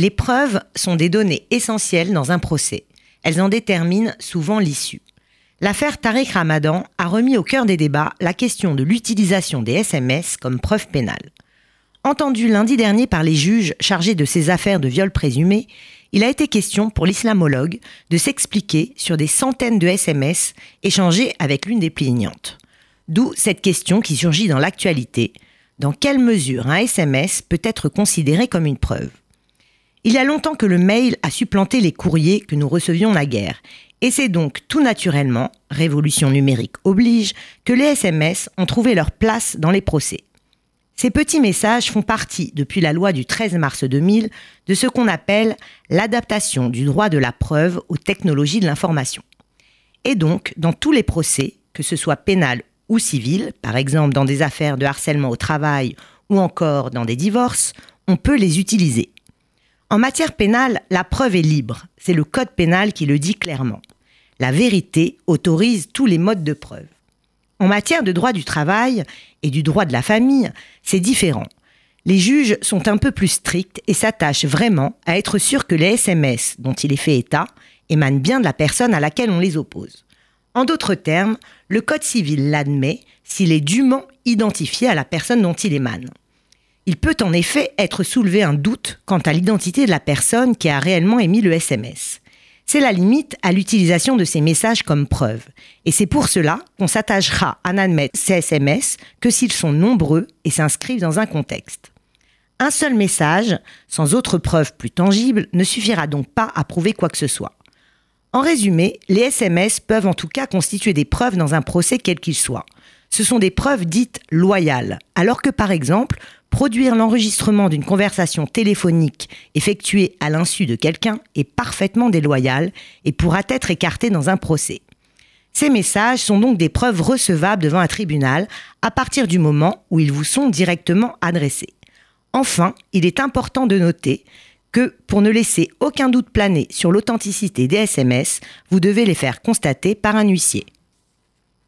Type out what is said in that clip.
Les preuves sont des données essentielles dans un procès. Elles en déterminent souvent l'issue. L'affaire Tariq Ramadan a remis au cœur des débats la question de l'utilisation des SMS comme preuve pénale. Entendu lundi dernier par les juges chargés de ces affaires de viol présumé, il a été question pour l'islamologue de s'expliquer sur des centaines de SMS échangés avec l'une des plaignantes. D'où cette question qui surgit dans l'actualité. Dans quelle mesure un SMS peut être considéré comme une preuve? Il y a longtemps que le mail a supplanté les courriers que nous recevions naguère. Et c'est donc tout naturellement, révolution numérique oblige, que les SMS ont trouvé leur place dans les procès. Ces petits messages font partie, depuis la loi du 13 mars 2000, de ce qu'on appelle l'adaptation du droit de la preuve aux technologies de l'information. Et donc, dans tous les procès, que ce soit pénal ou civil, par exemple dans des affaires de harcèlement au travail ou encore dans des divorces, on peut les utiliser. En matière pénale, la preuve est libre, c'est le code pénal qui le dit clairement. La vérité autorise tous les modes de preuve. En matière de droit du travail et du droit de la famille, c'est différent. Les juges sont un peu plus stricts et s'attachent vraiment à être sûrs que les SMS dont il est fait état émanent bien de la personne à laquelle on les oppose. En d'autres termes, le Code civil l'admet s'il est dûment identifié à la personne dont il émane. Il peut en effet être soulevé un doute quant à l'identité de la personne qui a réellement émis le SMS. C'est la limite à l'utilisation de ces messages comme preuve. Et c'est pour cela qu'on s'attachera à n'admettre ces SMS que s'ils sont nombreux et s'inscrivent dans un contexte. Un seul message, sans autre preuve plus tangible, ne suffira donc pas à prouver quoi que ce soit. En résumé, les SMS peuvent en tout cas constituer des preuves dans un procès quel qu'il soit. Ce sont des preuves dites loyales, alors que par exemple, Produire l'enregistrement d'une conversation téléphonique effectuée à l'insu de quelqu'un est parfaitement déloyal et pourra être écarté dans un procès. Ces messages sont donc des preuves recevables devant un tribunal à partir du moment où ils vous sont directement adressés. Enfin, il est important de noter que pour ne laisser aucun doute planer sur l'authenticité des SMS, vous devez les faire constater par un huissier.